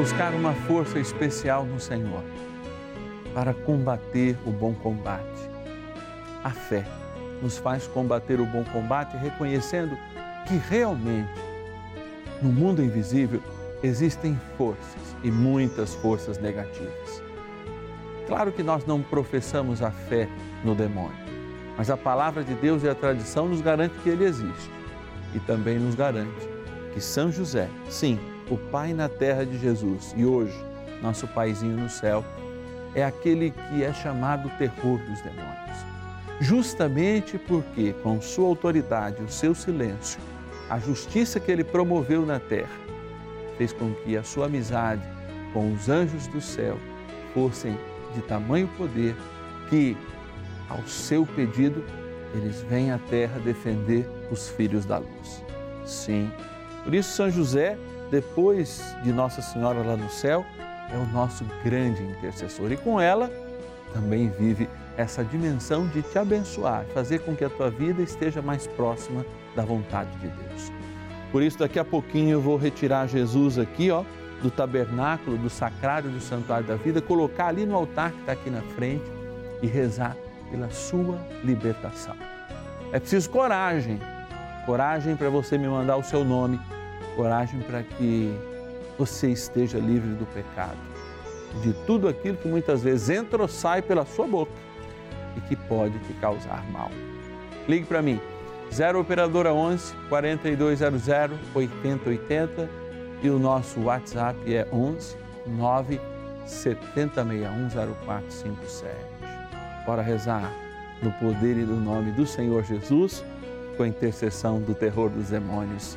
buscar uma força especial no Senhor para combater o bom combate. A fé nos faz combater o bom combate reconhecendo que realmente no mundo invisível existem forças e muitas forças negativas. Claro que nós não professamos a fé no demônio, mas a palavra de Deus e a tradição nos garante que ele existe e também nos garante que São José, sim, o Pai na terra de Jesus e hoje nosso Paizinho no céu, é aquele que é chamado terror dos demônios. Justamente porque, com sua autoridade, o seu silêncio, a justiça que ele promoveu na terra, fez com que a sua amizade com os anjos do céu fossem de tamanho poder que, ao seu pedido, eles vêm à terra defender os filhos da luz. Sim, por isso São José, depois de Nossa Senhora lá no céu, é o nosso grande intercessor e com ela também vive essa dimensão de te abençoar, fazer com que a tua vida esteja mais próxima da vontade de Deus. Por isso, daqui a pouquinho eu vou retirar Jesus aqui, ó, do tabernáculo, do sacrário do santuário da vida, colocar ali no altar que está aqui na frente e rezar pela sua libertação. É preciso coragem, coragem para você me mandar o seu nome, coragem para que você esteja livre do pecado, de tudo aquilo que muitas vezes entra ou sai pela sua boca e que pode te causar mal. Ligue para mim, 0 Operadora 11 4200 8080 e o nosso WhatsApp é 11 9 70610457. Bora rezar no poder e no nome do Senhor Jesus, com a intercessão do terror dos demônios,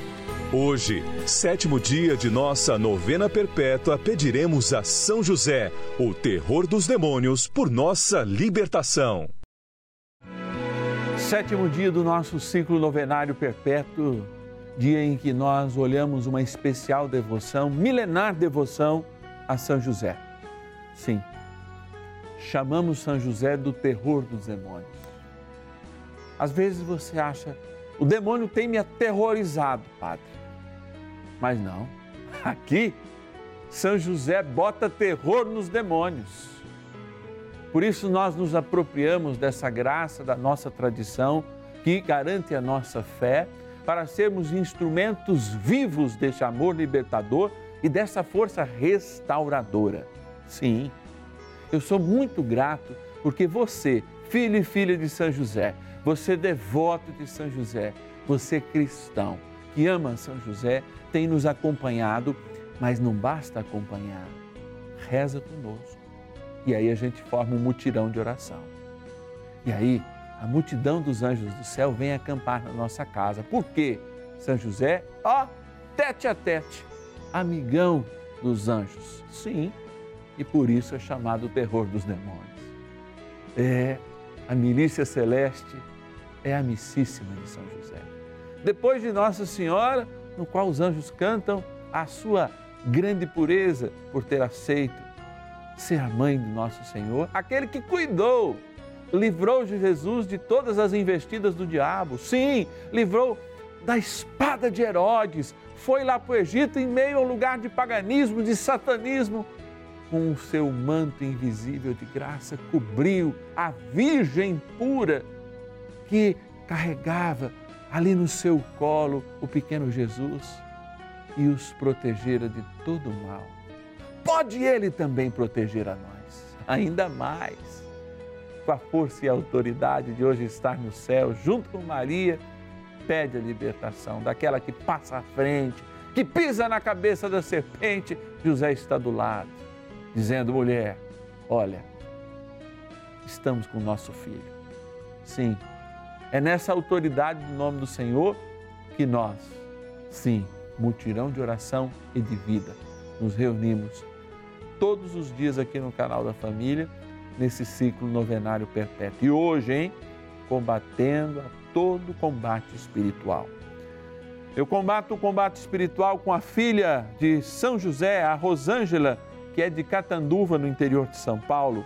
Hoje, sétimo dia de nossa novena perpétua, pediremos a São José, o terror dos demônios, por nossa libertação. Sétimo dia do nosso ciclo novenário perpétuo, dia em que nós olhamos uma especial devoção, milenar devoção a São José. Sim, chamamos São José do terror dos demônios. Às vezes você acha, o demônio tem me aterrorizado, padre. Mas não, aqui São José bota terror nos demônios. Por isso nós nos apropriamos dessa graça da nossa tradição que garante a nossa fé para sermos instrumentos vivos desse amor libertador e dessa força restauradora. Sim, eu sou muito grato porque você, filho e filha de São José, você devoto de São José, você cristão que ama São José, tem nos acompanhado, mas não basta acompanhar, reza conosco. E aí a gente forma um mutirão de oração. E aí a multidão dos anjos do céu vem acampar na nossa casa. Por quê? São José, ó, tete a tete, amigão dos anjos. Sim, e por isso é chamado o terror dos demônios. É, a milícia celeste é amicíssima de São José. Depois de Nossa Senhora, no qual os anjos cantam a sua grande pureza por ter aceito ser a mãe do nosso Senhor, aquele que cuidou, livrou de Jesus de todas as investidas do diabo. Sim, livrou da espada de Herodes, foi lá para o Egito em meio a um lugar de paganismo, de satanismo, com o seu manto invisível de graça, cobriu a Virgem pura que carregava ali no seu colo o pequeno Jesus e os protegera de todo o mal. Pode Ele também proteger a nós, ainda mais, com a força e a autoridade de hoje estar no céu, junto com Maria pede a libertação daquela que passa à frente, que pisa na cabeça da serpente. José está do lado, dizendo: mulher, olha, estamos com o nosso filho. Sim, é nessa autoridade do nome do Senhor que nós, sim, mutirão de oração e de vida, nos reunimos todos os dias aqui no canal da família, nesse ciclo novenário perpétuo. E hoje, hein? Combatendo a todo combate espiritual. Eu combato o combate espiritual com a filha de São José, a Rosângela, que é de Catanduva, no interior de São Paulo,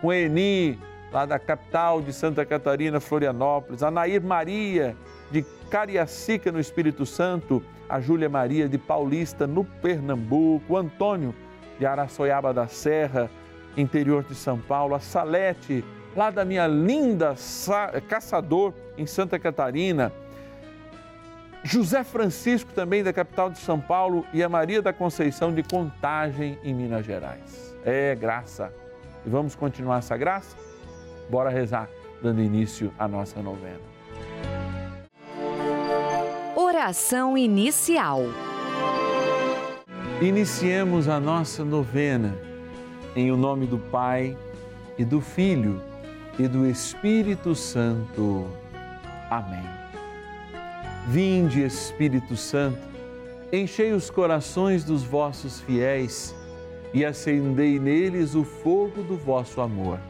com Eni, lá da capital de Santa Catarina, Florianópolis, a Nair Maria, de Cariacica, no Espírito Santo, a Júlia Maria, de Paulista, no Pernambuco, o Antônio, de Araçoiaba da Serra, interior de São Paulo, a Salete, lá da minha linda Caçador, em Santa Catarina, José Francisco, também da capital de São Paulo, e a Maria da Conceição de Contagem, em Minas Gerais. É graça. E vamos continuar essa graça? Bora rezar, dando início à nossa novena. Oração inicial. Iniciemos a nossa novena em o nome do Pai e do Filho e do Espírito Santo. Amém. Vinde, Espírito Santo, enchei os corações dos vossos fiéis e acendei neles o fogo do vosso amor.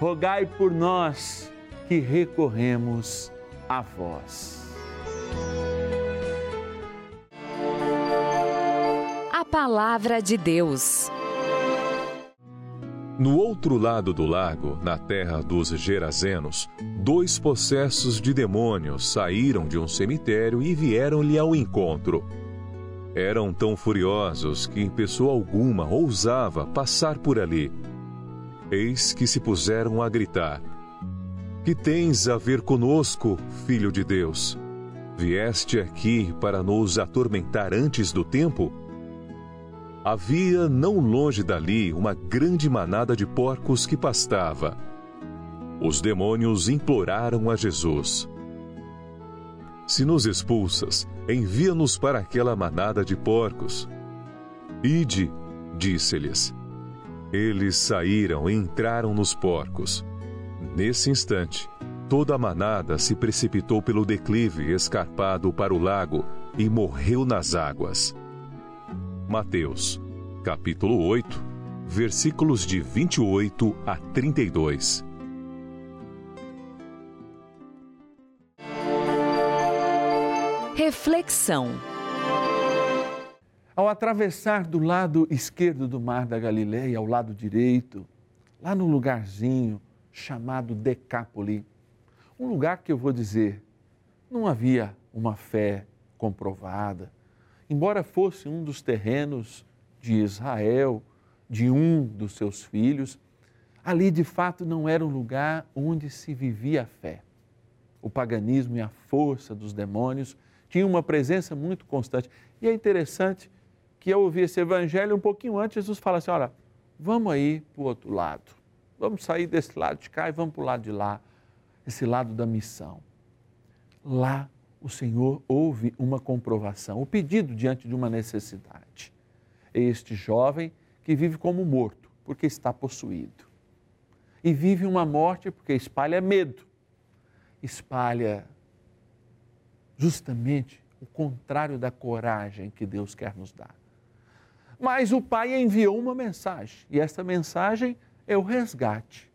rogai por nós que recorremos a vós. Palavra de Deus. No outro lado do lago, na terra dos Gerazenos, dois possessos de demônios saíram de um cemitério e vieram-lhe ao encontro. Eram tão furiosos que pessoa alguma ousava passar por ali. Eis que se puseram a gritar: Que tens a ver conosco, filho de Deus? Vieste aqui para nos atormentar antes do tempo? Havia não longe dali uma grande manada de porcos que pastava. Os demônios imploraram a Jesus: Se nos expulsas, envia-nos para aquela manada de porcos. Ide, disse-lhes. Eles saíram e entraram nos porcos. Nesse instante, toda a manada se precipitou pelo declive escarpado para o lago e morreu nas águas. Mateus, capítulo 8, versículos de 28 a 32. Reflexão. Ao atravessar do lado esquerdo do mar da Galileia ao lado direito, lá no lugarzinho chamado Decápoli, um lugar que eu vou dizer, não havia uma fé comprovada, embora fosse um dos terrenos de Israel, de um dos seus filhos, ali de fato não era um lugar onde se vivia a fé. O paganismo e a força dos demônios tinham uma presença muito constante. E é interessante que eu ouvi esse evangelho um pouquinho antes, Jesus fala assim: olha, vamos aí para o outro lado. Vamos sair desse lado de cá e vamos para o lado de lá esse lado da missão. Lá o Senhor ouve uma comprovação, o pedido diante de uma necessidade. Este jovem que vive como morto, porque está possuído. E vive uma morte porque espalha medo, espalha justamente o contrário da coragem que Deus quer nos dar. Mas o pai enviou uma mensagem, e essa mensagem é o resgate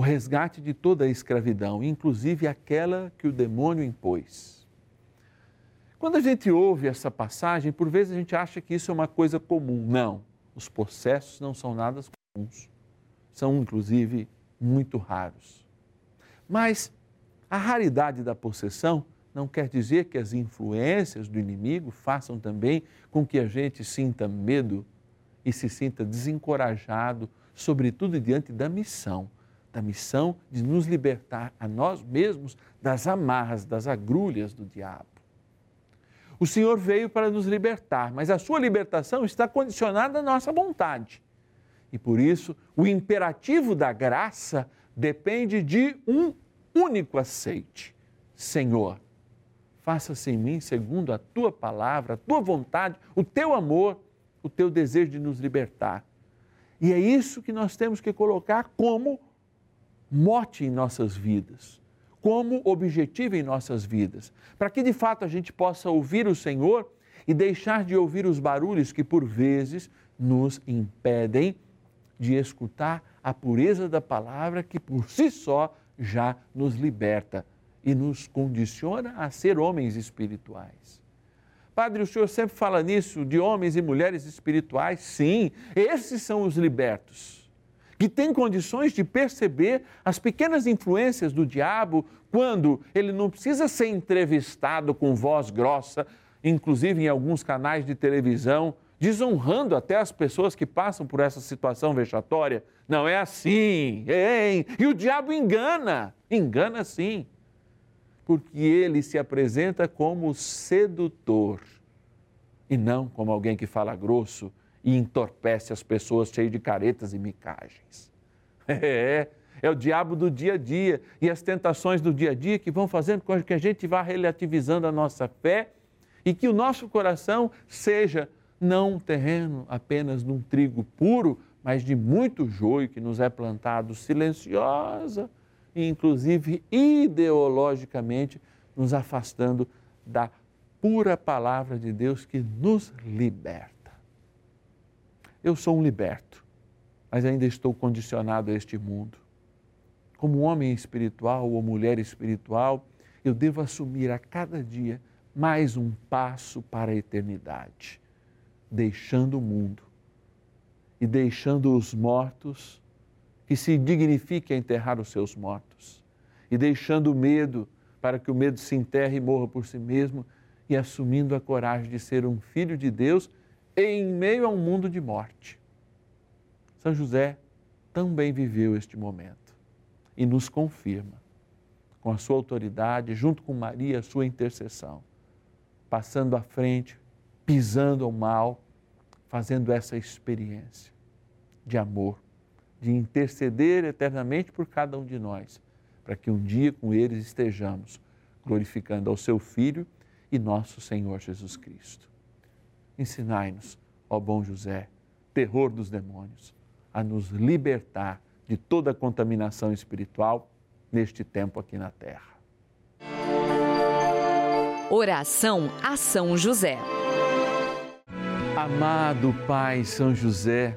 o resgate de toda a escravidão, inclusive aquela que o demônio impôs. Quando a gente ouve essa passagem, por vezes a gente acha que isso é uma coisa comum. Não, os processos não são nada comuns. São, inclusive, muito raros. Mas a raridade da possessão não quer dizer que as influências do inimigo façam também com que a gente sinta medo e se sinta desencorajado, sobretudo diante da missão da missão de nos libertar a nós mesmos das amarras, das agrulhas do diabo. O Senhor veio para nos libertar, mas a sua libertação está condicionada à nossa vontade. E por isso, o imperativo da graça depende de um único aceite: Senhor, faça-se em mim segundo a tua palavra, a tua vontade, o teu amor, o teu desejo de nos libertar. E é isso que nós temos que colocar como mote em nossas vidas, como objetivo em nossas vidas, para que de fato a gente possa ouvir o Senhor e deixar de ouvir os barulhos que por vezes nos impedem de escutar a pureza da palavra que por si só já nos liberta e nos condiciona a ser homens espirituais. Padre, o senhor sempre fala nisso de homens e mulheres espirituais? Sim, esses são os libertos que tem condições de perceber as pequenas influências do diabo quando ele não precisa ser entrevistado com voz grossa, inclusive em alguns canais de televisão, desonrando até as pessoas que passam por essa situação vexatória. Não é assim, hein? E o diabo engana, engana sim, porque ele se apresenta como sedutor e não como alguém que fala grosso e entorpece as pessoas cheio de caretas e micagens. É, é o diabo do dia a dia e as tentações do dia a dia que vão fazendo com que a gente vá relativizando a nossa fé e que o nosso coração seja não um terreno apenas de um trigo puro, mas de muito joio que nos é plantado silenciosa inclusive ideologicamente nos afastando da pura palavra de Deus que nos liberta. Eu sou um liberto, mas ainda estou condicionado a este mundo. Como homem espiritual ou mulher espiritual, eu devo assumir a cada dia mais um passo para a eternidade, deixando o mundo e deixando os mortos que se dignifiquem a enterrar os seus mortos, e deixando o medo para que o medo se enterre e morra por si mesmo, e assumindo a coragem de ser um filho de Deus em meio a um mundo de morte. São José também viveu este momento e nos confirma, com a sua autoridade, junto com Maria, a sua intercessão, passando à frente, pisando ao mal, fazendo essa experiência de amor, de interceder eternamente por cada um de nós, para que um dia com eles estejamos glorificando ao seu Filho e nosso Senhor Jesus Cristo. Ensinai-nos, ó bom José, terror dos demônios, a nos libertar de toda contaminação espiritual neste tempo aqui na terra. Oração a São José. Amado Pai São José,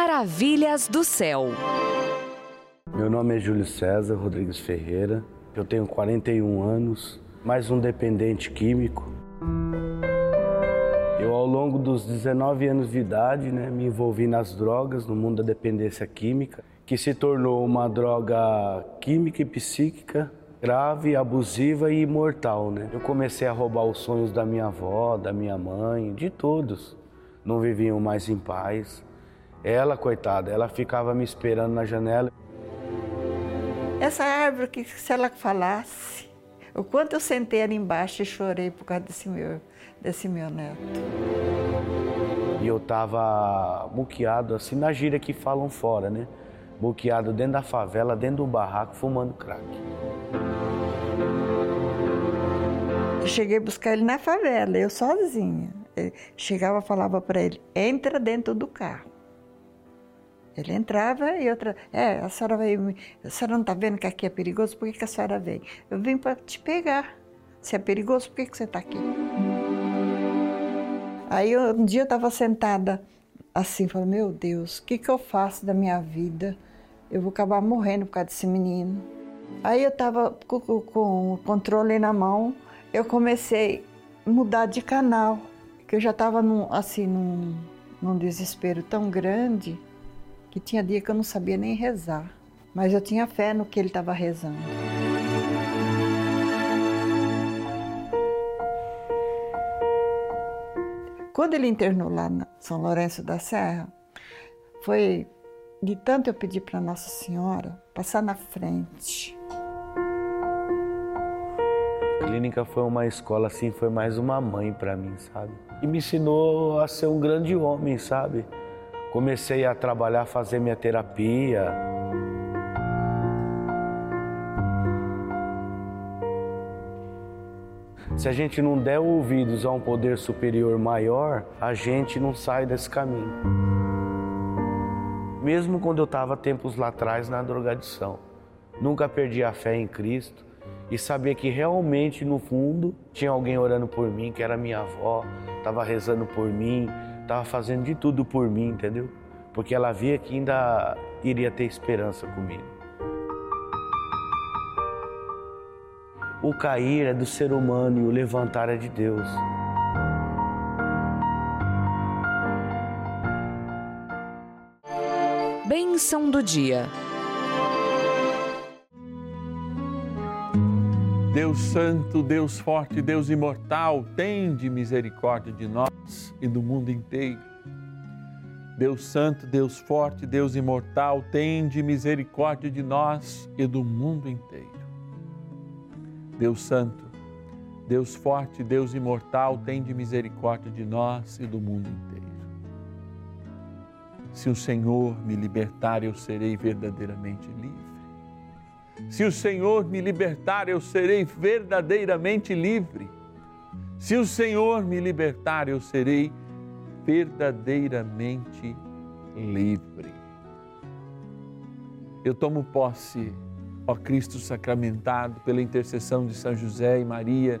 Maravilhas do céu. Meu nome é Júlio César Rodrigues Ferreira. Eu tenho 41 anos, mais um dependente químico. Eu, ao longo dos 19 anos de idade, né, me envolvi nas drogas, no mundo da dependência química, que se tornou uma droga química e psíquica grave, abusiva e imortal, né? Eu comecei a roubar os sonhos da minha avó, da minha mãe, de todos. Não viviam mais em paz. Ela, coitada, ela ficava me esperando na janela. Essa árvore que se ela falasse, o quanto eu sentei ali embaixo e chorei por causa desse meu, desse meu neto. E eu tava muqueado assim na gíria que falam fora, né? Muqueado dentro da favela, dentro do barraco, fumando crack. Eu cheguei a buscar ele na favela, eu sozinha. Eu chegava e falava para ele: entra dentro do carro. Ele entrava e outra, é, a senhora veio, a senhora não está vendo que aqui é perigoso, por que, que a senhora veio? Eu vim para te pegar. Se é perigoso, por que, que você está aqui? Aí um dia eu estava sentada assim, falando, meu Deus, o que, que eu faço da minha vida? Eu vou acabar morrendo por causa desse menino. Aí eu estava com, com o controle na mão, eu comecei a mudar de canal, que eu já estava assim, num, num desespero tão grande que tinha dia que eu não sabia nem rezar, mas eu tinha fé no que ele estava rezando. Quando ele internou lá na São Lourenço da Serra, foi de tanto eu pedir para Nossa Senhora passar na frente. A clínica foi uma escola assim, foi mais uma mãe para mim, sabe? E me ensinou a ser um grande homem, sabe? Comecei a trabalhar, fazer minha terapia. Se a gente não der ouvidos a um poder superior maior, a gente não sai desse caminho. Mesmo quando eu estava tempos lá atrás na drogadição, nunca perdi a fé em Cristo e sabia que realmente no fundo tinha alguém orando por mim, que era minha avó, estava rezando por mim, estava fazendo de tudo por mim, entendeu? Porque ela via que ainda iria ter esperança comigo. O cair é do ser humano e o levantar é de Deus. Bênção do dia. Deus Santo, Deus Forte, Deus Imortal, tem de misericórdia de nós e do mundo inteiro. Deus Santo, Deus Forte, Deus Imortal, tem de misericórdia de nós e do mundo inteiro. Deus Santo, Deus Forte, Deus Imortal, tem de misericórdia de nós e do mundo inteiro. Se o Senhor me libertar, eu serei verdadeiramente livre. Se o Senhor me libertar, eu serei verdadeiramente livre. Se o Senhor me libertar, eu serei verdadeiramente livre. Eu tomo posse ó Cristo sacramentado, pela intercessão de São José e Maria,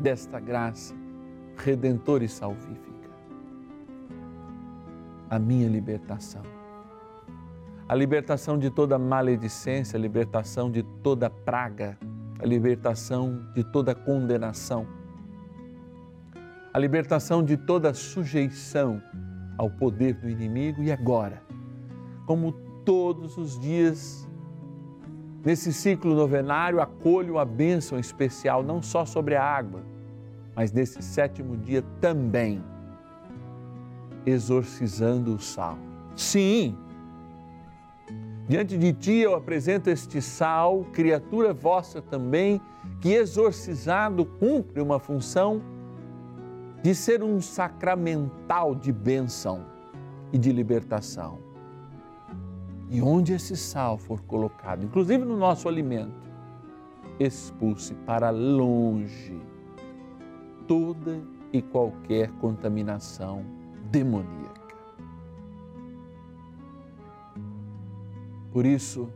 desta graça redentora e salvífica. A minha libertação. A libertação de toda maledicência, a libertação de toda praga, a libertação de toda condenação, a libertação de toda sujeição ao poder do inimigo e agora, como todos os dias Nesse ciclo novenário, acolho a bênção especial, não só sobre a água, mas nesse sétimo dia também, exorcizando o sal. Sim, diante de ti eu apresento este sal, criatura vossa também, que exorcizado cumpre uma função de ser um sacramental de bênção e de libertação. E onde esse sal for colocado, inclusive no nosso alimento, expulse para longe toda e qualquer contaminação demoníaca. Por isso,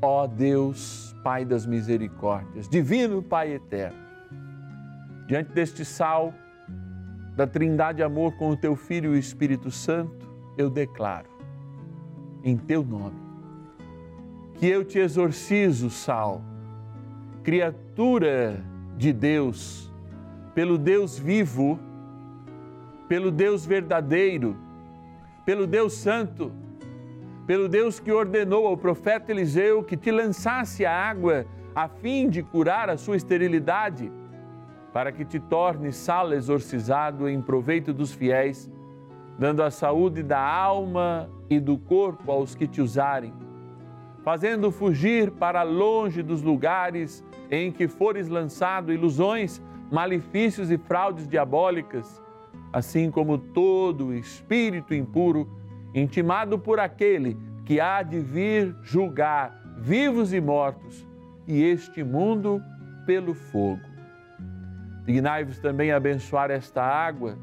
ó Deus, Pai das misericórdias, Divino Pai eterno, diante deste sal da Trindade Amor com o teu Filho e o Espírito Santo, eu declaro em teu nome. Que eu te exorcizo, Sal, criatura de Deus, pelo Deus vivo, pelo Deus verdadeiro, pelo Deus santo, pelo Deus que ordenou ao profeta Eliseu que te lançasse a água a fim de curar a sua esterilidade, para que te torne sal exorcizado em proveito dos fiéis dando a saúde da alma e do corpo aos que te usarem, fazendo fugir para longe dos lugares em que fores lançado ilusões, malefícios e fraudes diabólicas, assim como todo espírito impuro, intimado por aquele que há de vir julgar vivos e mortos, e este mundo pelo fogo. Dignai-vos também abençoar esta água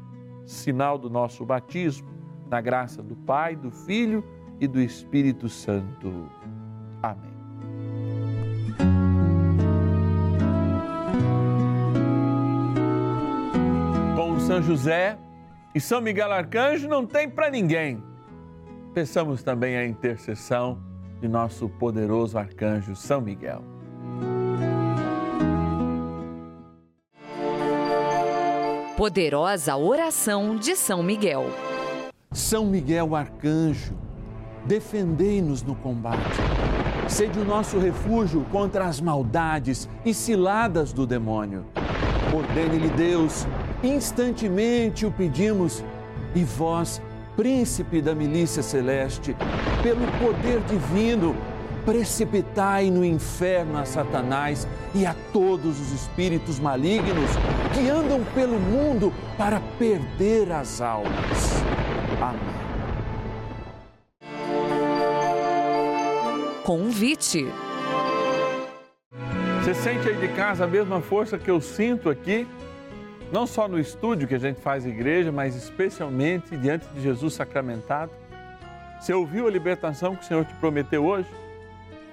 sinal do nosso batismo, na graça do Pai, do Filho e do Espírito Santo. Amém. Com São José e São Miguel Arcanjo não tem para ninguém. Peçamos também a intercessão de nosso poderoso arcanjo São Miguel. Poderosa oração de São Miguel. São Miguel Arcanjo, defendei-nos no combate. Sede o nosso refúgio contra as maldades e ciladas do demônio. Ordene-lhe Deus, instantemente o pedimos, e vós, príncipe da milícia celeste, pelo poder divino, precipitai no inferno a Satanás e a todos os espíritos malignos que andam pelo mundo para perder as almas. Amém. Convite. Você sente aí de casa a mesma força que eu sinto aqui? Não só no estúdio que a gente faz igreja, mas especialmente diante de Jesus sacramentado? Você ouviu a libertação que o Senhor te prometeu hoje?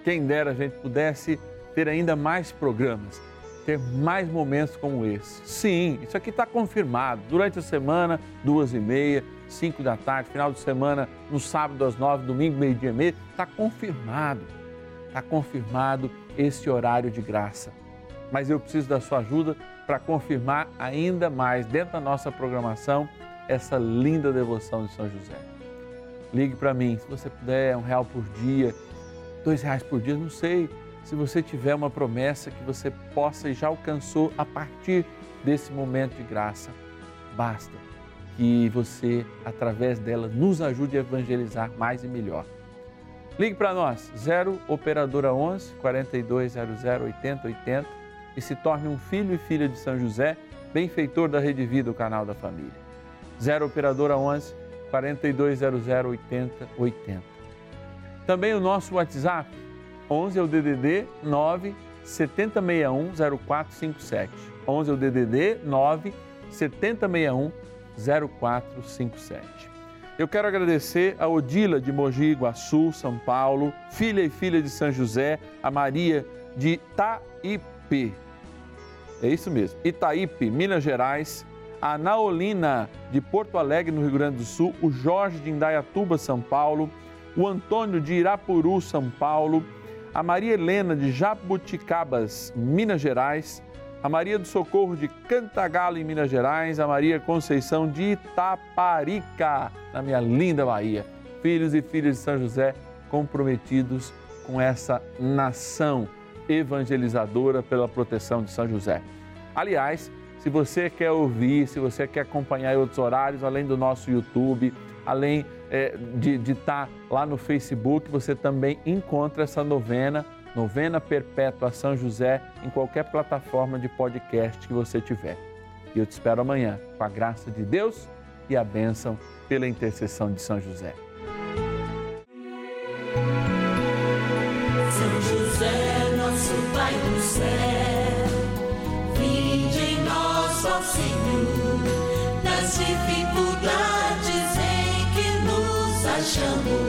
Quem dera a gente pudesse ter ainda mais programas, ter mais momentos como esse. Sim, isso aqui está confirmado. Durante a semana, duas e meia, cinco da tarde, final de semana, no sábado às nove, domingo, meio-dia e meia, está confirmado. Está confirmado esse horário de graça. Mas eu preciso da sua ajuda para confirmar ainda mais dentro da nossa programação essa linda devoção de São José. Ligue para mim, se você puder, um real por dia, dois reais por dia, não sei. Se você tiver uma promessa que você possa e já alcançou a partir desse momento de graça, basta que você, através dela, nos ajude a evangelizar mais e melhor. Ligue para nós, 0 Operadora 11 4200 8080 e se torne um filho e filha de São José, benfeitor da Rede Vida, o canal da família. 0 Operadora 11 4200 8080. Também o nosso WhatsApp, 11 é o DDD 9 7061 0457. 11 é o DDD 9 7061 0457. Eu quero agradecer a Odila de Mogi Guaçu, São Paulo, filha e filha de São José, a Maria de Itaipe. É isso mesmo, Itaípe, Minas Gerais, a Naolina de Porto Alegre, no Rio Grande do Sul, o Jorge de Indaiatuba, São Paulo, o Antônio de Irapuru, São Paulo, a Maria Helena de Jabuticabas, Minas Gerais, a Maria do Socorro de Cantagalo, em Minas Gerais, a Maria Conceição de Itaparica, na minha linda Bahia. Filhos e filhas de São José comprometidos com essa nação evangelizadora pela proteção de São José. Aliás, se você quer ouvir, se você quer acompanhar outros horários, além do nosso YouTube, além é, de estar tá lá no Facebook, você também encontra essa novena Novena Perpétua São José em qualquer plataforma de podcast que você tiver. E eu te espero amanhã, com a graça de Deus e a bênção pela intercessão de São José. Nos achamos.